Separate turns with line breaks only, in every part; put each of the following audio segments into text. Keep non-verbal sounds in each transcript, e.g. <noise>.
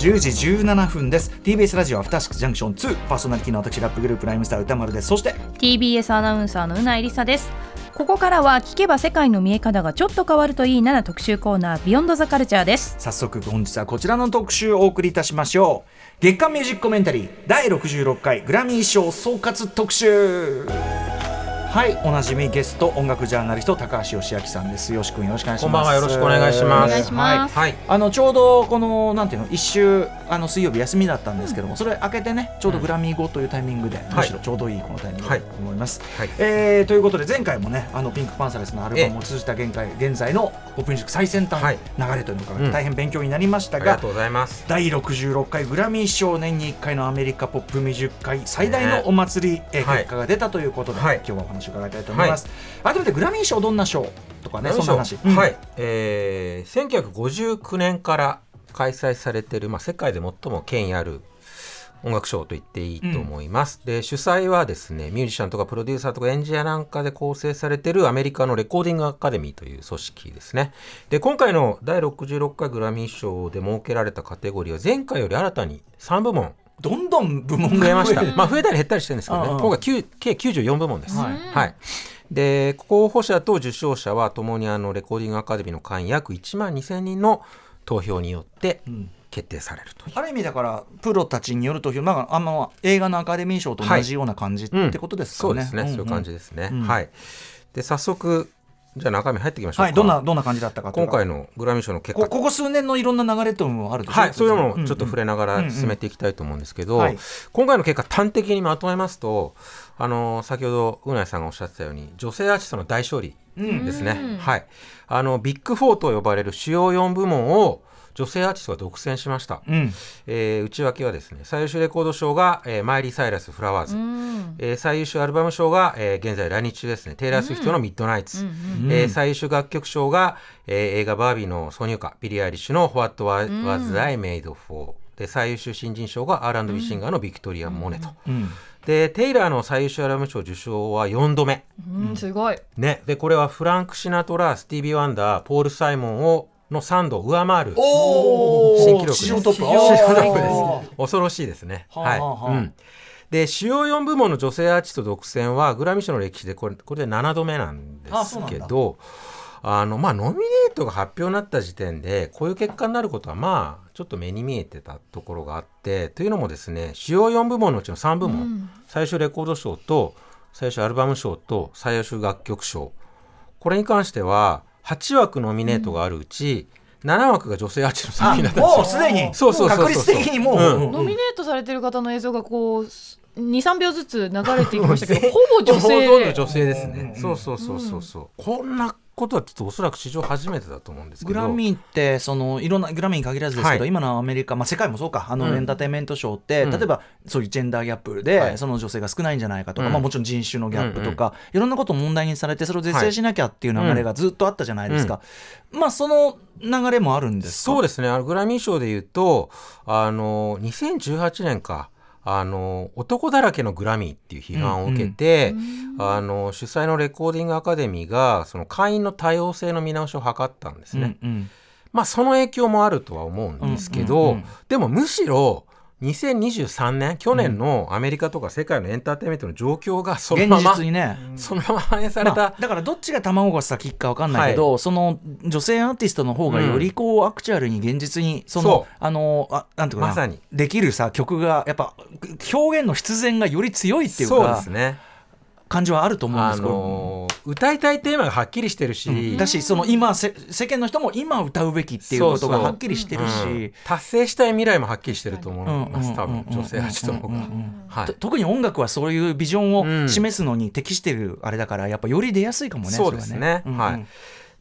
10時17分です。TBS ラジオアフターシックスジャンクション2パーソナリティの私ラップグループライムスター歌丸です。そして
TBS アナウンサーのうないりさです。ここからは聞けば世界の見え方がちょっと変わるといいなな特集コーナービヨンドザカルチャーです。
早速本日はこちらの特集をお送りいたしましょう。月間ミュージックコメンタリー第66回グラミー賞総括特集はいおなじみゲスト音楽ジャーナリスト高橋義明さんです。よしくんよろしくお願いします。
こんばんはよろしくお願いします。はい。
あのちょうどこのなんていうの一週あの水曜日休みだったんですけども、それ明けてねちょうどグラミー後というタイミングで、むしろちょうどいいこのタイミングだと思います。
はい。
えーということで前回もねあのピンクパンサレスのアルバムを通じた現在現在のポップミュージック最先端
はい。
流れというのが
うん。
大変勉強になりましたが、
ありがとうございます。
第66回グラミー賞年に1回のアメリカポップミュージック界最大のお祭り、えー
はい。
結果が出たということで、
はい。
今日はお話を伺いたいと思います。改めてグラミー賞どんな賞とかねそんな話。うん。
はい、えー、1959年から開催されている、まあ、世界で最も権威ある音楽賞と言っていいと思います、で主催はですねミュージシャンとかプロデューサーとかエンジニアなんかで構成されているアメリカのレコーディングアカデミーという組織ですね。で今回の第66回グラミー賞で設けられたカテゴリーは前回より新たに3部門
どんどん部門が
増えました。
増える。
まあ増えたり減ったりしてるんですけどね。
うんうん
今回9計94部門です、
はい。
はい、で候補者と受賞者はともにあのレコーディングアカデミーの会員約1万2000人の投票によって
ん。
決定されるという、
ある意味だからプロたちによる投票、まあ、あんま映画のアカデミー賞と同じような感じってことですかね。
そうですね、
んん。
そういう感じですね、
うん。
はい。で早速じゃあ中身入っていきましょうか、
はい、どんなどんな感じだったか
今回のグラミー賞の結果。
こここ数年のいろんな流れというのもあるでしょ？
はい、そういうのをちょっと触れながら進めていきたいと思うんですけど、
はい。
今回の結果端的にまとめますとあの先ほど宇内さんがおっしゃってたように女性アーティストの大勝利ですね、
うん。
はい、あのビッグフォーと呼ばれる主要4部門を女性アーティストが独占しました、
うん。
えー内訳はですね最優秀レコード賞が、えーマイリー・サイラス・ Flowers、
うん。
えー最優秀アルバム賞が、えー現在来日中ですね。テイラー・スウィフトの Midnights、
うん。
えー最優秀楽曲賞が、えー映画バービーの挿入歌ビリー・アイリッシュの What Was I Made For、で最優秀新人賞が R&B シンガーのビクトリア・モネと、
うん。
でテイラーの最優秀アルバム賞受賞は4度目、
うんすごい。
ね、でこれはフランク・シナトラスティービー・ワンダーポール・サイモンをの3度上回る
お
新記録です。
史上トップ。
です。恐ろしいですね。はい。うん。で主要4部門の女性アーティスト独占はグラミー賞の歴史でこれこれで7度目なんですけどあのまあノミネートが発表になった時点でこういう結果になることはまあちょっと目に見えてたところがあってというのもですね主要4部門のうちの3部門、最優秀レコード賞と最優秀アルバム賞と最優秀楽曲賞。これに関しては8枠ノミネートがあるうち、7枠が女性アーティストの作品だったんですよ。
もうすでに？
そうそうそうそう。
確率的にもう、
うん。
うん
ノミネートされてる方の映像がこう23秒ずつ流れていきましたけどほぼ女性
ほとんど女性ですね、
うんうんうん。
そうそうそうそうそう、こんなことはちょっとおそらく史上初めてだと思うんですけど。
グラミーってそのいろんなグラミーに限らずですけど、
はい。
今のアメリカ、まあ、世界もそうか。あの、
うん。
エンターテインメントショーって、
うん。
例えばそういうジェンダーギャップで、
はい。
その女性が少ないんじゃないかとか、
うん。
まあ、もちろん人種のギャップとか、いろんなことを問題にされてそれを是正しなきゃっていう流れがずっとあったじゃないですか、まあその流れもあるんですか？
そうですね。あのグラミー賞でいうとあの2018年かあの男だらけのグラミーっていう批判を受けて、あの主催のレコーディングアカデミーがその会員の多様性の見直しを図ったんですね。
うんうん。
まあその影響もあるとは思うんですけど、
うんうんうん。
でもむしろ2023年去年のアメリカとか世界のエンターテインメントの状況がその
現
まま、
実にね、
そのまま反映された、
まあだからどっちが卵が先か分かんないけど、その女性アーティストの方がよりこう、アクチュアルに現実にそのあのあなんていうかな。
まさに。
できるさ曲がやっぱ表現の必然がより強いっていう
そうで
か
すね。
感じはあると思うんで
あ
すけど、
のー歌いたいテーマがはっきりしてるし、
だしその今せ世間の人も今歌うべきっていうことがはっきりしてるし。
うん達成したい未来もはっきりしてると思
うん
います、多分女性アーティストの方が
特に音楽はそういうビジョン
うん
を示すのに適してるあれだからやっぱより出やすいかもね。
そうですね
れは
はい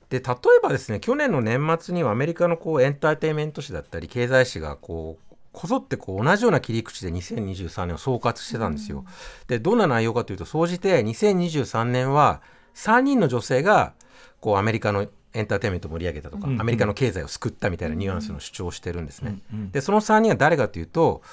で例えばですね去年の年末にはアメリカのこうエンターテインメント誌だったり経済誌がこうこぞってこう同じような切り口で2023年を総括してたんですよ。でどんな内容かというと総じて2023年は3人の女性がこうアメリカのエンターテインメントを盛り上げたとか、アメリカの経済を救ったみたいなニュアンスの主張をしてるんですね。でその3人は誰かというと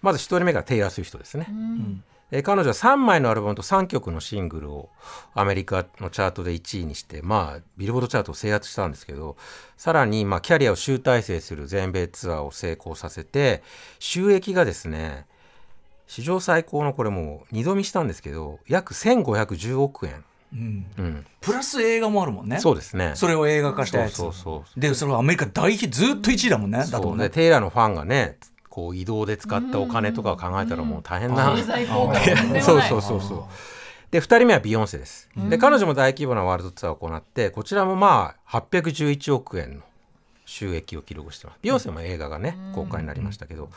まず1人目がテイラー・スウィフトですね。
うん
えー彼女は3枚のアルバムと3曲のシングルをアメリカのチャートで1位にしてまあビルボードチャートを制圧したんですけどさらにまあキャリアを集大成する全米ツアーを成功させて収益がですね史上最高のこれもう2度見したんですけど約1510億円、
うん。
うん、
プラス映画もあるもんね。
そうですね。
それを映画化したやつ。
そうそうそう
でそれはアメリカ大ヒずっと1位だもんねだとね。
でテイラーのファンがねこう移動で使ったお金とかを考えたらもう大変な、
経済効果もとん <laughs>
そうそうそうそう。で2人目はビヨンセです、で彼女も大規模なワールドツアーを行ってこちらもまあ811億円の収益を記録してます。ビヨンセも映画がね公開になりましたけど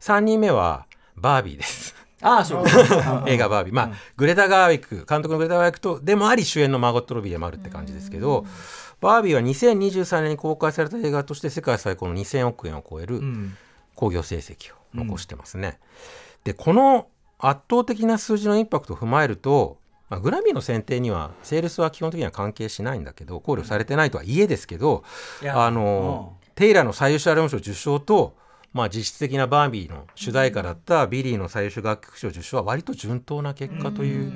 3人目はバービーです。
ああそう。<laughs>
映画バービー。まあ、グレタ・ガーウィック監督のグレタ・ガーウィックとでもあり主演のマーゴット・ロビーでもあるって感じですけど、バービーは2023年に公開された映画として世界最高の2000億円を超える
うん
興行成績を残してますね。でこの圧倒的な数字のインパクトを踏まえると、まあ、グラミーの選定にはセールスは基本的には関係しないんだけど考慮されてないとはいえですけど、あのテイラーの最優秀アルバム賞受賞と、まあ、実質的なバービーの主題歌だったビリーの最優秀楽曲賞受賞は割と順当な結果という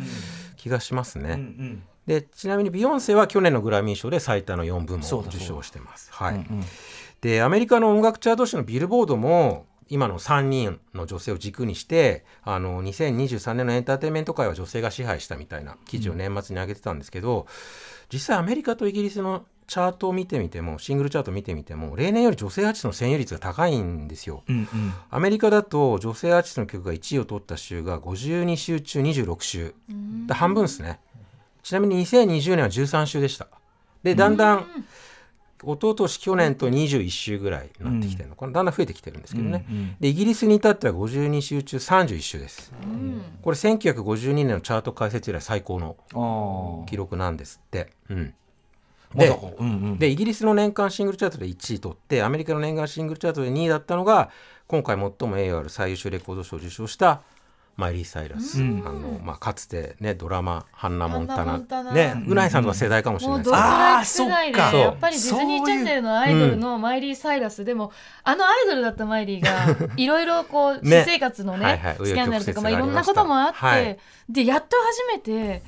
気がしますね。
うんうん
でちなみにビヨンセは去年のグラミー賞で最多の4部門
そうだそうだ
受賞してます。はい
うんうん
でアメリカの音楽チャート誌のビルボードも今の3人の女性を軸にしてあの2023年のエンターテインメント界は女性が支配したみたいな記事を年末に上げてたんですけど、実際アメリカとイギリスのチャートを見てみてもシングルチャートを見てみても例年より女性アーティストの占有率が高いんですよ。
うんうん。
アメリカだと女性アーティストの曲が1位を取った週が52週中26週。で半分ですね。ちなみに2020年は13週でした。でだんだん一昨年去年と21週ぐらいになってきてるのかな、だんだん増えてきてるんですけどね、
うんうん
でイギリスに至っては52週中31週です。これ1952年のチャート開設以来最高の記録なんですって、うん、で
かうんうん。
でイギリスの年間シングルチャートで1位取ってアメリカの年間シングルチャートで2位だったのが今回最も栄誉ある最優秀レコード賞を受賞したマイリー・サイラス、
うん。
あのまあ、かつて、ね、ドラマ「ハンナ・モンタナ」
タナ。
ねうないさんとか世代かもしれないですけど
ドストライク世代で
あーそっか
やっぱりディズニーチャンネルのアイドルのマイリー・サイラスでもあのアイドルだったマイリーが <laughs> いろいろこう
ね。
私生活のね
はいはい。
スキャンダルとかまあいろんなこともあって、
はい。
でやっと初めて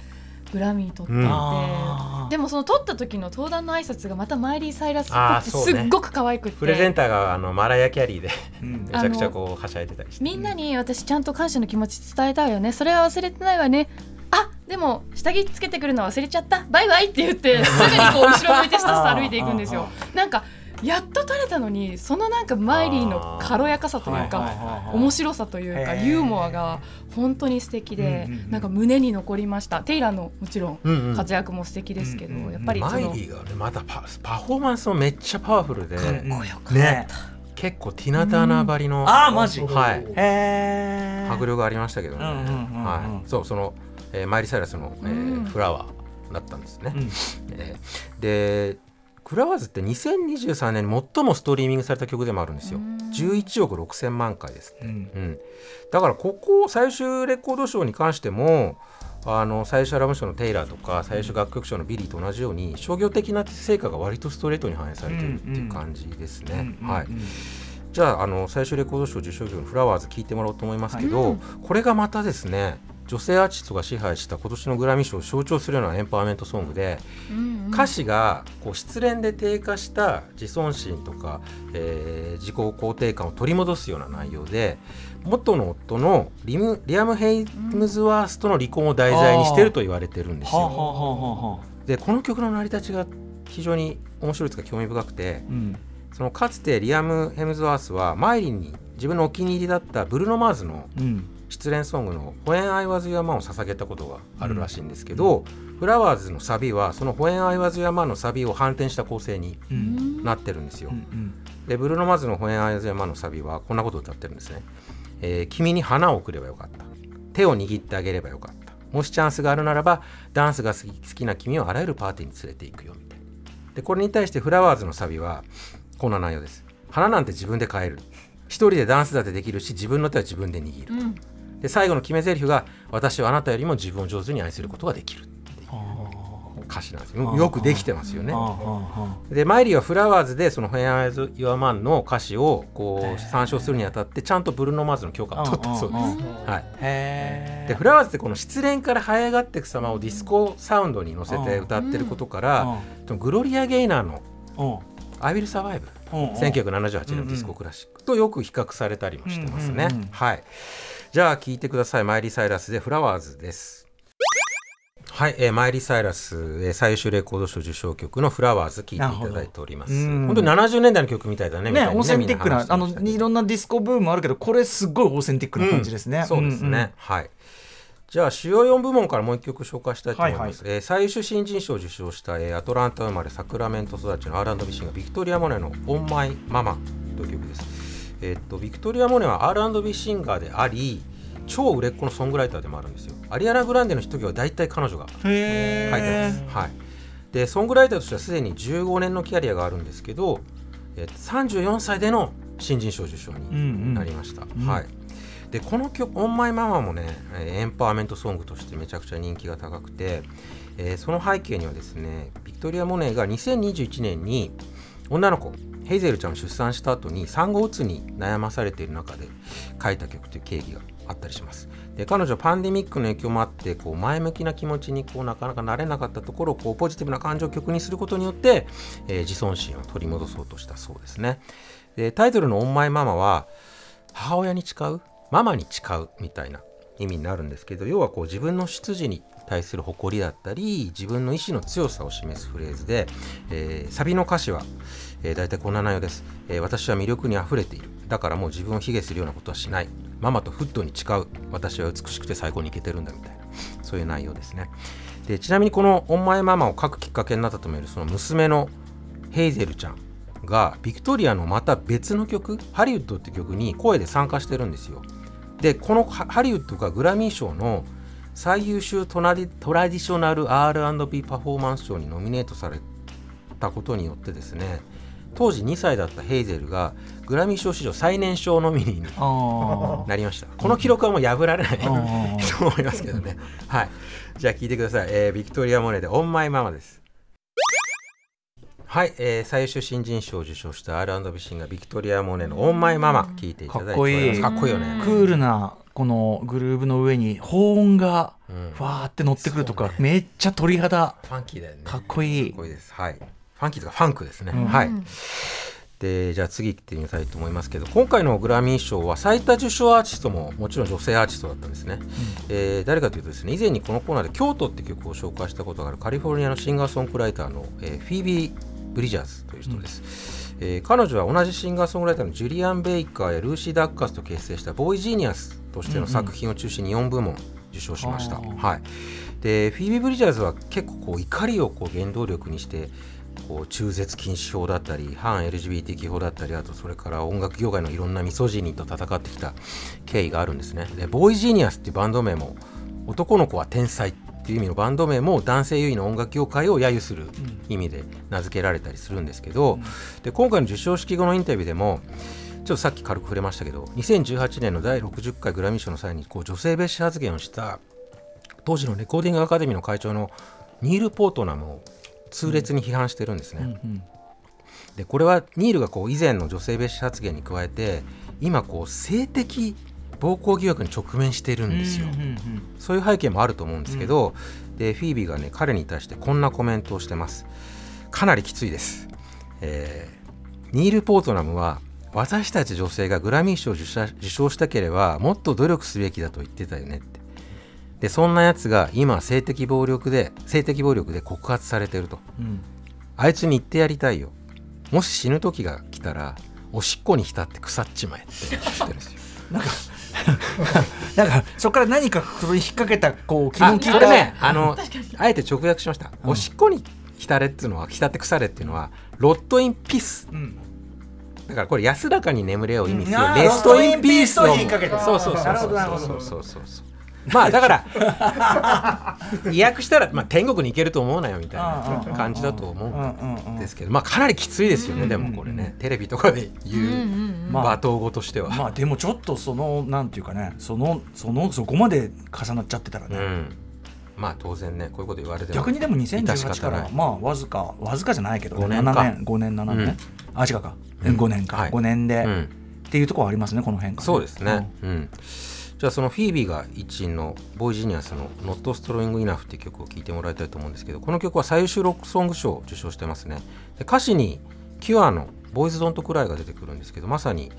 グラミー取って、
うん。
あー。
でもその取った時の登壇の挨拶がまたマイリー・サイラスっぽくてすっごく可愛くって、
プレゼンターがあのマライア・キャリーで
うん。
めちゃくちゃこうはしゃいでたりして。
みんなに私ちゃんと感謝の気持ち伝えたいよね。それは忘れてないわね。あでも下着つけてくるの忘れちゃった。バイバイって言ってすぐにこう後ろ向いてスタスタ歩いていくんですよ。<laughs> なんかやっと取れたのにそのなんかマイリーの軽やかさというか面白さというかユーモアが本当に素敵でなんか胸に残りました。テイラーのもちろん活躍も素敵ですけどやっぱり
マイリーがねまたパパフォーマンスもめっちゃパワフルで、
かっこよく
ね。結構ティナ・ターナーばりの、
ああマジ。
はい。
へえ
迫力がありましたけどね、はい、そうその、えーマイリー・サイラスの、えー
うん。
フラワーだったんですね、
うん。
えーで Flowers って2023年に最もストリーミングされた曲でもあるんですよ。11億6000万回ですって、
うん。
うん、だからここ最優秀レコード賞に関してもあの最優秀アルバム賞のテイラーとか最優秀楽曲賞のビリーと同じように商業的な成果が割とストレートに反映されてるっていう感じですね。はい、じゃああの最優秀レコード賞受賞曲の「Flowers」聴いてもらおうと思いますけど、これがまたですね女性アーティストが支配した今年のグラミー賞を象徴するようなエンパワーメントソングで、歌詞がこう失恋で低下した自尊心とか、えー自己肯定感を取り戻すような内容で元の夫のリムリアム・ヘイムズワースとの離婚を題材にしてると言われてるんですよ。でこの曲の成り立ちが非常に面白いというか興味深くて
うん。
そのかつてリアム・ヘムズワースはマイリンに自分のお気に入りだったブルーノ・マーズの
うん
失恋ソングの「When I Was Your Man」を捧げたことがあるらしいんですけど、フラワーズのサビはその「When I Was Your Man」のサビを反転した構成に
うん
なってるんですよ。
うん
でブルーノ・マーズの「When I Was Your Man」のサビはこんなことを歌ってるんですね。えー君に花を送ればよかった。手を握ってあげればよかった。もしチャンスがあるならばダンスが好き好きな君をあらゆるパーティーに連れて行くよみたいな。でこれに対してフラワーズのサビはこんな内容です。花なんて自分で買える。一人でダンスだってできるし自分の手は自分で握る。
うん
で最後の決め台詞が私はあなたよりも自分を上手に愛することができる。っていう歌詞なんですよ。よくできてますよね。でマイリーはフラワーズでその「When I Was Your Man」の歌詞をこう参照するにあたってちゃんとブルーノ・マーズの許可を取ったそうです、はい、
へ
でフラワーズってこの失恋から這い上がっていく様をディスコサウンドに乗せて歌ってることから、グロリア・ゲイナーの
うん「
I Will Survive」
うん。うん。
1978年のディスコクラシックとよく比較されたりもしてますね、はいじゃあ聞いてください。マイリー・サイラスで Flowers です。はい、えーマイリー・サイラス、えー最優秀レコード賞受賞曲の「Flowers」聴いていただいております。本当に70年代の曲みたいだねみたいに
ね。オーセンティックなあのいろんなディスコブームあるけどこれすごいオーセンティックな感じですね、
そうですね、はい。じゃあ主要4部門からもう一曲紹介したいと思います、えー最優秀新人賞を受賞した、えーアトランタ生まれサクラメント育ちの R&B シンガービクトリア・モネの「オン・マイ・ママ」という曲です、えーっとビクトリア・モネは R&B シンガーであり超売れっ子のソングライターでもあるんですよ。アリアナ・グランデのヒット曲は大体彼女が書いてます、はい、でソングライターとしてはすでに15年のキャリアがあるんですけど、えー34歳での新人賞受賞になりました、
ん。
はい。でこの曲「オンマイママもねえーエンパワーメントソングとしてめちゃくちゃ人気が高くて、えーその背景にはですねビクトリア・モネが2021年に女の子ヘイゼルちゃんを出産した後に産後うつに悩まされている中で書いた曲という経緯があったりします。で彼女はパンデミックの影響もあってこう前向きな気持ちにこうなかなかなれなかったところをこうポジティブな感情を曲にすることによって、えー自尊心を取り戻そうとしたそうですね。でタイトルの「オンマイママは母親に誓うママに誓うみたいな意味になるんですけど要はこう自分の出自に対する誇りだったり自分の意志の強さを示すフレーズで、えーサビの歌詞は、えー、大体こんな内容です、えー私は魅力にあふれている。だからもう自分を卑下するようなことはしない。ママとフットに誓う。私は美しくて最高にイケてるんだみたいな。そういう内容ですね。でちなみにこの「オンママ」を書くきっかけになったともいえるその娘のヘイゼルちゃんがビクトリアのまた別の曲「ハリウッド」って曲に声で参加してるんですよ。でこのハリウッドがグラミー賞の最優秀トトラディショナル R&B パフォーマンス賞にノミネートされたことによってですね当時2歳だったヘイゼルがグラミー賞史上最年少ノミニーに
あ
なりました。この記録はもう破られないと
あ
思いますけどね。はい。じゃあ聞いてください、えービクトリア・モネで「オン・マイ・ママ」です。はい、えー最優秀新人賞を受賞した R&B シンガービクトリア・モネの「オン・マイ・ママ」聞いていただいております。か
か
っこいいよね。
クールなこのグルーブの上に高音がわーって乗ってくるとか、
そうね
めっちゃ鳥肌。
ファンキーだよね。
かっこいい。
かっこいいです。はい。ファンキーとかファンクですね、
うん。
はい。でじゃあ次行ってみたいと思いますけど今回のグラミー賞は最多受賞アーティストももちろん女性アーティストだったんですね、えー誰かというとですね以前にこのコーナーで「京都」って曲を紹介したことがあるカリフォルニアのシンガーソングライターの、えーフィービー・ブリジャーズという人です、えー彼女は同じシンガーソングライターのジュリアン・ベイカーやルーシー・ダッカスと結成したボーイ・ジーニアスとしての作品を中心に4部門受賞しました、
あー
はい、でフィービー・ブリジャーズは結構こう怒りをこう原動力にしてこう中絶禁止法だったり反 LGBT 法だったりあとそれから音楽業界のいろんなミソジニーと戦ってきた経緯があるんですね。でボーイ・ジーニアスっていうバンド名も男の子は天才っていう意味のバンド名も男性優位の音楽業界を揶揄する意味で名付けられたりするんですけど、で今回の授賞式後のインタビューでもちょっとさっき軽く触れましたけど2018年の第60回グラミー賞の際にこう女性蔑視発言をした当時のレコーディングアカデミーの会長のニール・ポートナムを痛烈に批判してるんですね。
うん
でこれはニールがこう以前の女性蔑視発言に加えて今こう性的暴行疑惑に直面しているんですよ。
うんうん
そういう背景もあると思うんですけど、でフィービーがね彼に対してこんなコメントをしてます。かなりきついです。えーニール・ポートナムは私たち女性がグラミー賞を受賞したければもっと努力すべきだと言ってたよねって。でそんなやつが今性的暴力で性的暴力で告発されてると。
うん。
あいつに言ってやりたいよ。もし死ぬ時が来たらおしっこに浸って腐っちまえって言ってるんですよ。<laughs>
なんか <laughs> そこから何かそれに引っ掛けたこう気
あ
の利いた。
これねあの <laughs> あえて直訳しました、おしっこに浸れっていうのは浸って腐れっていうのはロットインピース。
うん。
だからこれ安らかに眠れを意味するレストインピースを
ロストインピースと引っ掛けた。
そうそうそう
なるほどなるほど
そうそうそうそうまあだから意訳したら、まあ、天国に行けると思うなよみたいな感じだと思
うんうんうん
うんですけどまあかなりきついですよねでもこれね。テレビとかで言
うんうん
う
うん。
まあ
罵倒語としては、
まあでもちょっとそのなんていうかねそのそのそこまで重なっちゃってたらね、
うん。まあ当然ねこういうこと言われても
逆にでも
致し
2018
方ない。
からまあわずかわずかじゃないけど、ね、
五年か。
7年5年7年、あ違うか、
うん。
5年か、
はい。
5年で、
うん。
っていうところはありますねこの辺が、
そうですね、うんじゃあそのフィービーが一員のボーイジニアスの「Not Strong Enough」っていう曲を聴いてもらいたいと思うんですけどこの曲は最優秀ロックソング賞を受賞してますね。で歌詞にキュアの「ボーイズ・ドント・クライ」が出てくるんですけどまさに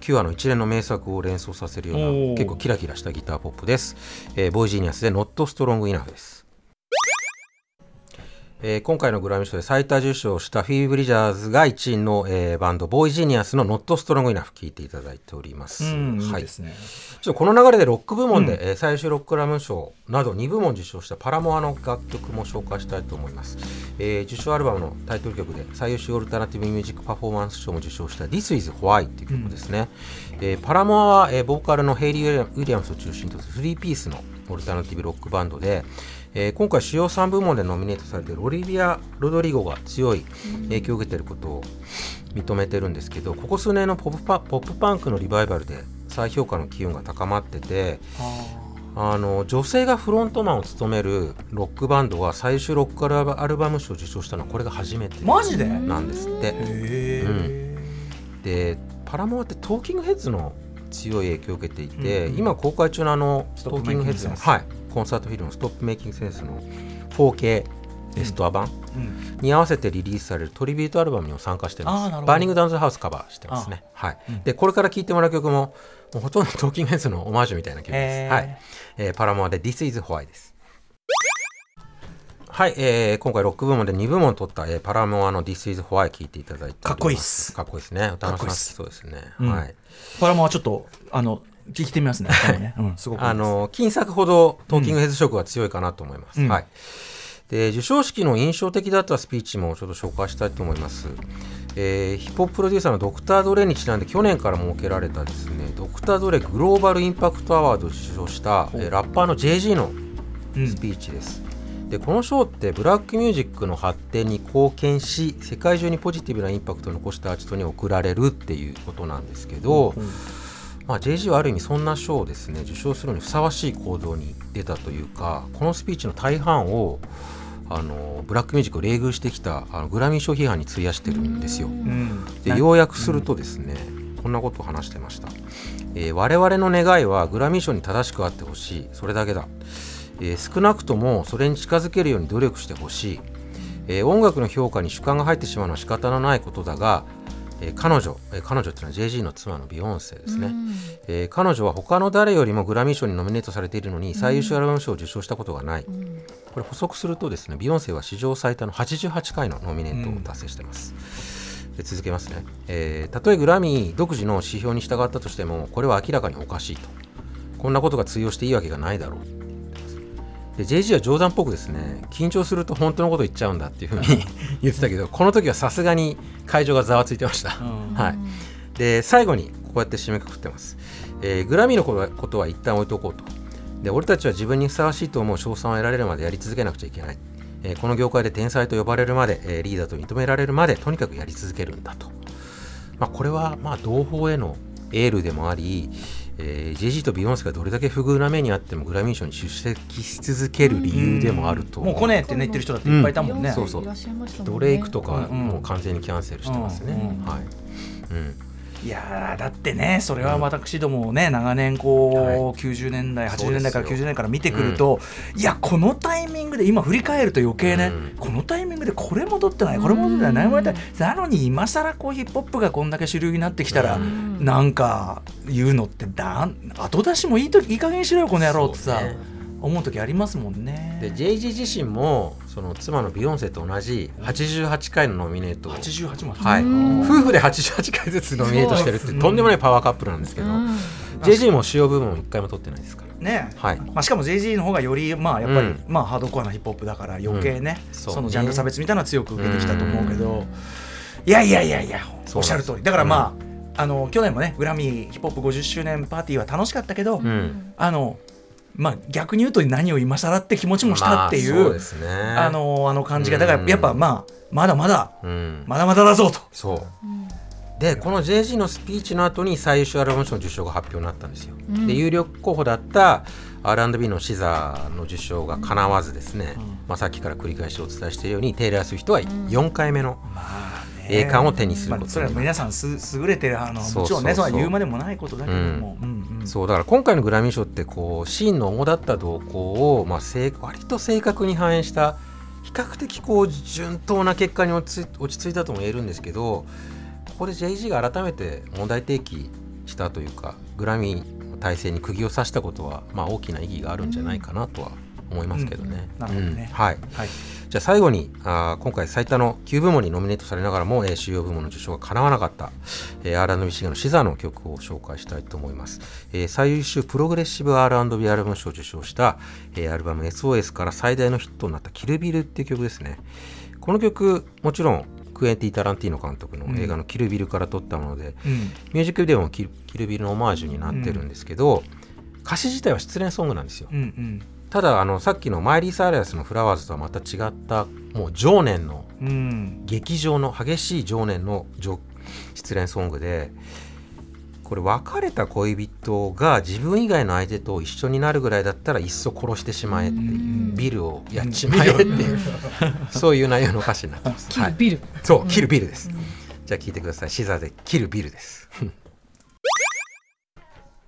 キュアの一連の名作を連想させるような結構キラキラしたギターポップです、えーボーイジニアスで「Not Strong Enough」ですえー今回のグラミー賞で最多受賞したフィーブリジャーズが一員の、えーバンドボーイジニアスの「Not Strong Enough」聴いていただいております、
うんいい
はい
ですね、
ちょっとこの流れでロック部門で、えー最終ロックラム賞など2部門受賞したパラモアの楽曲も紹介したいと思います、えー受賞アルバムのタイトル曲で最優秀オルタナティブミュージックパフォーマンス賞も受賞した This is Why っていう曲ですね、えーパラモアは、えーボーカルのヘイリー・ウィリアムスを中心とする3ピースのオルタナティブロックバンドで、えー今回主要3部門でノミネートされているオリビア・ロドリゴが強い影響を受けていることを認めてるんですけどここ数年のポップパポップパンクのリバイバルで再評価の機運が高まっててあの女性がフロントマンを務めるロックバンドが最終ロックアルバアルバム賞を受賞したのはこれが初めて
マジで、
なんですって。
へえ、
でパラモアってトーキングヘッズの強い影響を受けていて、
うんうん。
今公開中のあの
ト
ーキングヘッズの、コンサートフィルム「Stop Making Sense」の 4K レストア版
うん。
に合わせてリリースされるトリビュートアルバムにも参加してます。 Burning Down the House カバーしてますね。はい、
うん
でこれから聴いてもらう曲ももうほとんどトーキングヘッズのオマージュみたいな曲です、はい。えーパラモアで This is Why です。はい、えー今回ロック部門で2部門取った、えーパラモアの This is Why 聴いていただいて
かっこいいっす。
かっこいいですね。歌の
かっこいいっす。
そうですね、
うん。
はい。
パラモはちょっとあの聞いてみますね。<laughs> 多分ね、うん、すごく
あの金作ほどトーキングヘッズ色が強いかなと思います、
うん。
はい。で授賞式の印象的だったスピーチもちょっと紹介したいと思います、えーヒップホッププロデューサーのドクター・ドレにちなんで去年から設けられたですねドクター・ドレグローバル・インパクト・アワードを受賞した、えーラッパーの JG の
うん。
スピーチです、でこの賞ってブラックミュージックの発展に貢献し世界中にポジティブなインパクトを残したアーティストに贈られるっていうことなんですけど、まあ、JG はある意味そんな賞をですね受賞するのにふさわしい行動に出たというかこのスピーチの大半をあのブラックミュージックを冷遇してきたあのグラミー賞批判に費やしてるんですよ。
うん。
で要約するとですね、こんなことを話してました、えー我々の願いはグラミー賞に正しくあってほしい。それだけだ、えー少なくともそれに近づけるように努力してほしい、えー音楽の評価に主観が入ってしまうのは仕方のないことだが、えー彼女、えー彼女っていうのは JG の妻のビヨンセですね、えー彼女は他の誰よりもグラミー賞にノミネートされているのに最優秀アルバム賞を受賞したことがない、これ補足するとですねビヨンセは史上最多の88回のノミネートを達成してます、で続けますね、えーたとえグラミー独自の指標に従ったとしてもこれは明らかにおかしいと。こんなことが通用していいわけがないだろうで JG は冗談っぽくですね緊張すると本当のこと言っちゃうんだっていうふうに <laughs> 言ってたけどこの時はさすがに会場がざわついてました、
うん。
はい、で最後にこうやって締めくくってます、えーグラミーのことはことは一旦置いとこうと。で俺たちは自分にふさわしいと思う賞賛を得られるまでやり続けなくちゃいけない、えーこの業界で天才と呼ばれるまで、えーリーダーと認められるまでとにかくやり続けるんだと、まあ、これはまあ同胞へのエールでもあり、えー、JG とビヨンセがどれだけ不遇な目にあってもグラミー賞に出席し続ける理由でもあると
もう来ねえってね言ってる人だっていっぱいいたもんね、
そうそう。
いらっしゃいましたもんね。
ドレイクとか
うんうん
もう完全にキャンセルしてますね、
うん。うん。
はい、うん
いやーだってねそれは私どもね長年こう、
はい。
90年代80
そうですよ。
年代から90年から見てくると、いやこのタイミングで今振り返ると余計ね、
うん。
このタイミングでこれ戻ってないこれ戻ってない何もやってないなのに今更こうヒップホップがこんだけ主流になってきたら、
うん。
なんか言うのってだん後出しもいいといい加減にしろよこの野郎ってさ、思う時ありますもんね。
で JG 自身もその妻のビヨンセと同じ88回のノミネートを、
88まで、
はい、
うん。
夫婦で88回ずつノミネートしてるってとんでもないパワーカップルなんですけど、
うん。
JG も主要部分を1回も取ってないですから。
ね。
はい。
まあ、しかも JG の方がよりまあやっぱり、
うん。
まあハードコアなヒップホップだから余計ね、
うん。そうね。
そのジャンル差別みたいなのは強く受けてきたと思うけど、いやいやいやいやおっしゃる通り。だからまあ,、あの去年もねグラミーヒップホップ50周年パーティーは楽しかったけど、
うん。
あのまあ逆に言うと何を今更って気持ちもしたっていう,、
まあそうですね。
あのあの感じがだからやっぱまあまだまだ
うん。
まだまだだぞと。
そう。でこの JG のスピーチの後に最優秀アルバム賞の受賞が発表になったんですよ、
うん。
で有力候補だった R&B のシザーの受賞がかなわずですね、まあ、さっきから繰り返しお伝えしているようにテイラー・スウィフトは4回目の栄冠を手にする
まあ、それは皆さんす優れてるあの
そう
もちろんね。
そ
れは言うまでもないことだけども、
そうだから今回のグラミー賞ってこうシーンの主だった動向を、まあ、正割と正確に反映した比較的こう順当な結果に落ち着い落ち着いたとも言えるんですけどここで JG が改めて問題提起したというかグラミーの体制に釘を刺したことは、まあ、大きな意義があるんじゃないかなとは思いますけどね。
うんなるほどね。
うん。はい。
はい。
じゃあ最後にあー今回最多の9部門にノミネートされながらも、えー主要部門の受賞がかなわなかった、えー、R&B シンガーのシザーの曲を紹介したいと思います、えー最優秀プログレッシブ R&B アルバム賞を受賞した、えーアルバム SOS から最大のヒットになった「キルビル」っていう曲ですね。この曲もちろんクエンティ・タランティーノ監督の映画の「キルビル」から撮ったもので、
うん。
ミュージックビデオもキルキルビルのオマージュになってるんですけど、歌詞自体は失恋ソングなんですよ。
うんうん
ただあのさっきのマイリー・サーラスの「フラワーズ」とはまた違ったもう情念の
うん
劇場の激しい情念の情失恋ソングでこれ別れた恋人が自分以外の相手と一緒になるぐらいだったらいっそ殺してしまえっていうビルをやっちまえっていうそういう内容の歌詞になってます。<laughs> はい
ビル
そう、キルビルです。じゃあ聞いてください。シザーでキルビルです。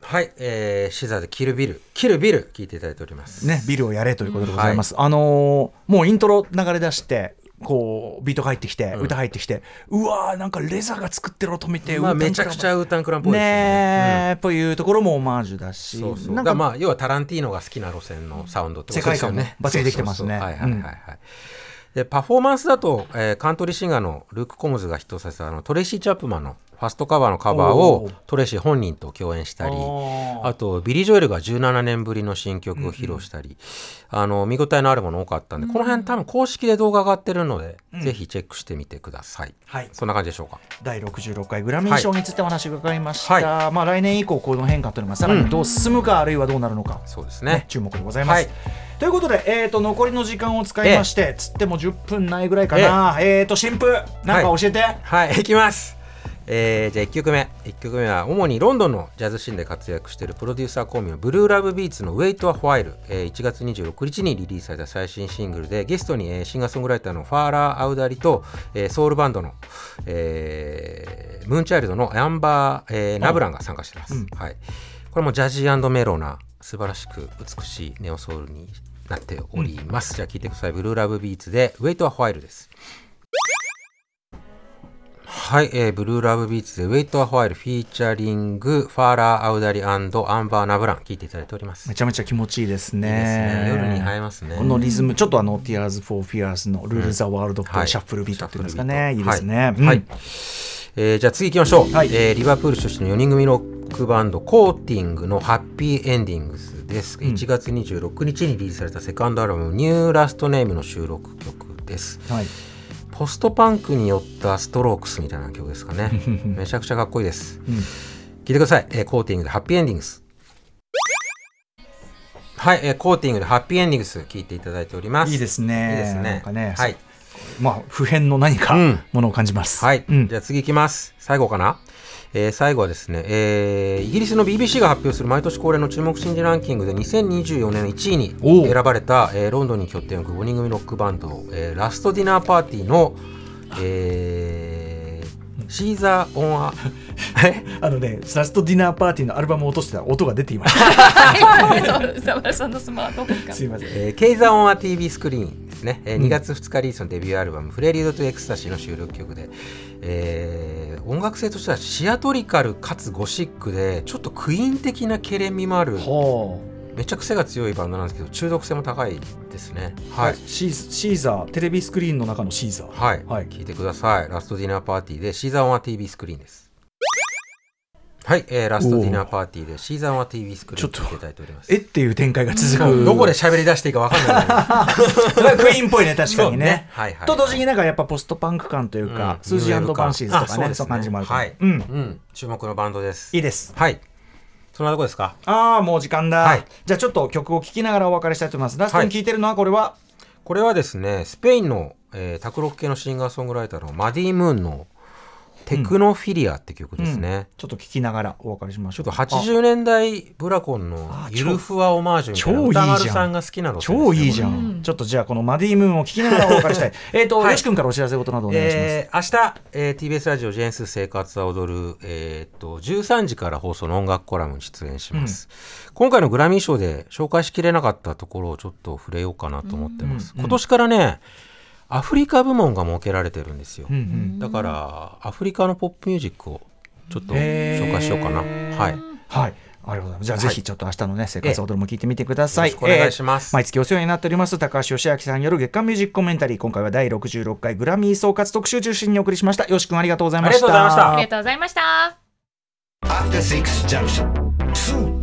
はい、えー、シザーでキルビル、キルビル聞いていただいております。
ね、ビルをやれということでございます。あのーもうイントロ流れ出して、こうビートが入ってきて、
うん
歌入ってきて、うわーなんか RZA が作ってる音
みた
いな、まあ
めちゃくちゃウータンクランっぽい
ね
ですよね。
え、というところもオマージュだし、
そうそう。
なんか
まあ要はタランティーノが好きな路線のサウンドってことですよね。
世界観もバッチリできてますね
はいはいはいはい。でパフォーマンスだと、えーカントリーシンガーのルーク・コムズがヒットさせたあのトレイシー・チャップマンの Fast Car のカバーを
ー。
トレイシー本人と共演したり
あ
とビリー・ジョエルが17年ぶりの新曲を披露したり、あの見応えのあるもの多かったんで、この辺多分公式で動画上がってるので、ぜひチェックしてみてください。
はい、
そんな感じでしょうか？
第66回グラミー賞についてお話を伺いました、
は
まあ、来年以降この変化というのがさらにどう進むか、あるいはどうなるのか、
そうです
ね。
ね。
注目でございます。
はい。
ということで、えー、と残りの時間を使いまして、つっても10分ないぐらいかな、えー、と新婦なんか教えて、
はい、いきます。えーじゃあ1曲目。1曲目は主にロンドンのジャズシーンで活躍しているプロデューサーコンビのブルーラブビーツの「Wait a While」えー1月26日にリリースされた最新シングルでゲストに、えーシンガーソングライターのファーラー・アウダリと、えーソウルバンドの、えームーンチャイルドのアンバー、えーナブランが参加しています、
うん。
はい、これもジャジーメロな素晴らしく美しいネオソウルになっております、じゃあ聴いてください。ブルーラブビーツで「Wait a While」ですはい、えー、ブルーラブビーツで Wait a While フィーチャリングファーラー・アウダリアンバー・ナブラン聞いていただいております。
めちゃめちゃ気持ちいいですね。
いいですね。夜に映えますね。
このリズムちょっとあの Tears for Fears のルール・ザ・ワールドっぽ
はい。い
シャッフルビートっていうんですかね、
シャッフルビート。
いいですね、
はい、
うん。
はいえーじゃあ次行きましょう、
はい。
えーリバプール出身の4人組ロックバンドコーティングのハッピーエンディングスです、
ん。
1月26日にリリースされたセカンドアルバムニューラストネームの収録曲です。
はい
ポストパンクによったストロークスみたいな曲ですかね。<laughs> めちゃくちゃかっこいいです、
うん。
聞いてください、えーコーティングでハッピーエンディングス。はい、えーコーティングでハッピーエンディングス聞いていただいております。
いいですね。
いいですね。
なんかね
はい。
まあ普遍の何か
うん。
ものを感じます、
はい、
うん。
じゃあ次いきます。最後かな、えー最後はですね、えーイギリスの BBC が発表する毎年恒例の注目新人ランキングで2024年の1位に選ばれた、えーロンドンに拠点を置く5人組ロックバンド、えーラストディナーパーティーの、えーシーザー・オン・ア <laughs>
あのねラストディナーパーティーのアルバムを落としてたら音が出ていました。<laughs> すいません。
えー、 Caesar on a TV Screen ですね、えー2月2日リリースのデビューアルバム「Prelude to Ecstasy」の収録曲で、えー音楽性としてはシアトリカルかつゴシックでちょっとクイーン的なケレン味もある
は
めちゃ癖が強いバンドなんですけど中毒性も高いですね。
あ、
はい。
シーシーザーテレビスクリーンの中のシーザー。
はい、
はい。
聞いてください。ラストディナーパーティーでシーザー・オン・ア TV スクリーンですはい、えーラストディナーパーティーでシーザン・ア TV スクリーン
ちょっと。
聞いただいております。
えっていう展開が続く。
どこで喋り出していいか分かんない。
クイーンっぽいね。確かにね。
はいはい
と同時になんかやっぱポストパンク感というか、
うん。
スージーバンシーズとかね
あそう
いう感じもある
はい。
うん。
うん、注目のバンドです。
いいです。
はい。そんなとこですか？
ああもう時間だ、
はい。
じゃあちょっと曲を聴きながらお別れしたいと思います。ラストに聴いてるのはこれは、
これはですね、スペインの、えー、卓録系のシンガーソングライターのマディ・ムーンの、テクノフィリアって曲ですね。
ちょっと聞きながらお別れしましょう
ちょっと80年代ブラコンの
あ
ゆるふわオマージュみたいな
超いいじゃん。
歌丸さんが好きなの
超いいじゃん、
うん
ちょっとじゃあこのマディムーンを聞きながらお別れしたい。<laughs> えっと、
はい。
よし君からお知らせ事などお願いします、
えー明日、えー TBS ラジオジェンス生活は踊る、えーっと13時から放送の音楽コラムに出演します、今回のグラミー賞で紹介しきれなかったところをちょっと触れようかなと思ってます、
うん。
今年からねアフリカ部門が設けられてるんですよ、
うんうん
だからアフリカのポップミュージックをちょっと紹介しようかなはい
はいありがとうございます。じゃあ、
はい
ぜひちょっと明日のね、生活踊るも聞いてみてください。
よろしくお願いします
えー毎月お世話になっております、高橋義明さんによる月間ミュージックコメンタリー。今回は第66回グラミー総括特集中心にお送りしました。よし君ありがとうございました。
ありがとうございました
ありがとうございました。
After Six Junction